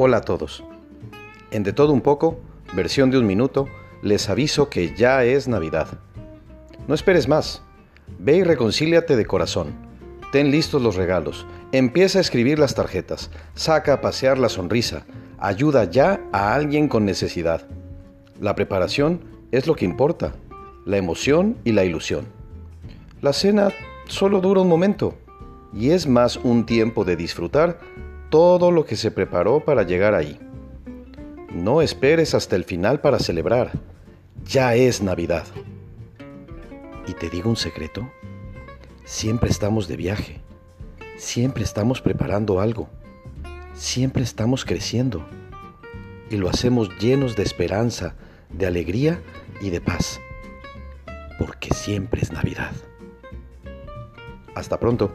Hola a todos. En De Todo Un poco, versión de un minuto, les aviso que ya es Navidad. No esperes más. Ve y reconcíliate de corazón. Ten listos los regalos. Empieza a escribir las tarjetas. Saca a pasear la sonrisa. Ayuda ya a alguien con necesidad. La preparación es lo que importa. La emoción y la ilusión. La cena solo dura un momento y es más un tiempo de disfrutar todo lo que se preparó para llegar ahí. No esperes hasta el final para celebrar. Ya es Navidad. Y te digo un secreto. Siempre estamos de viaje. Siempre estamos preparando algo. Siempre estamos creciendo. Y lo hacemos llenos de esperanza, de alegría y de paz. Porque siempre es Navidad. Hasta pronto.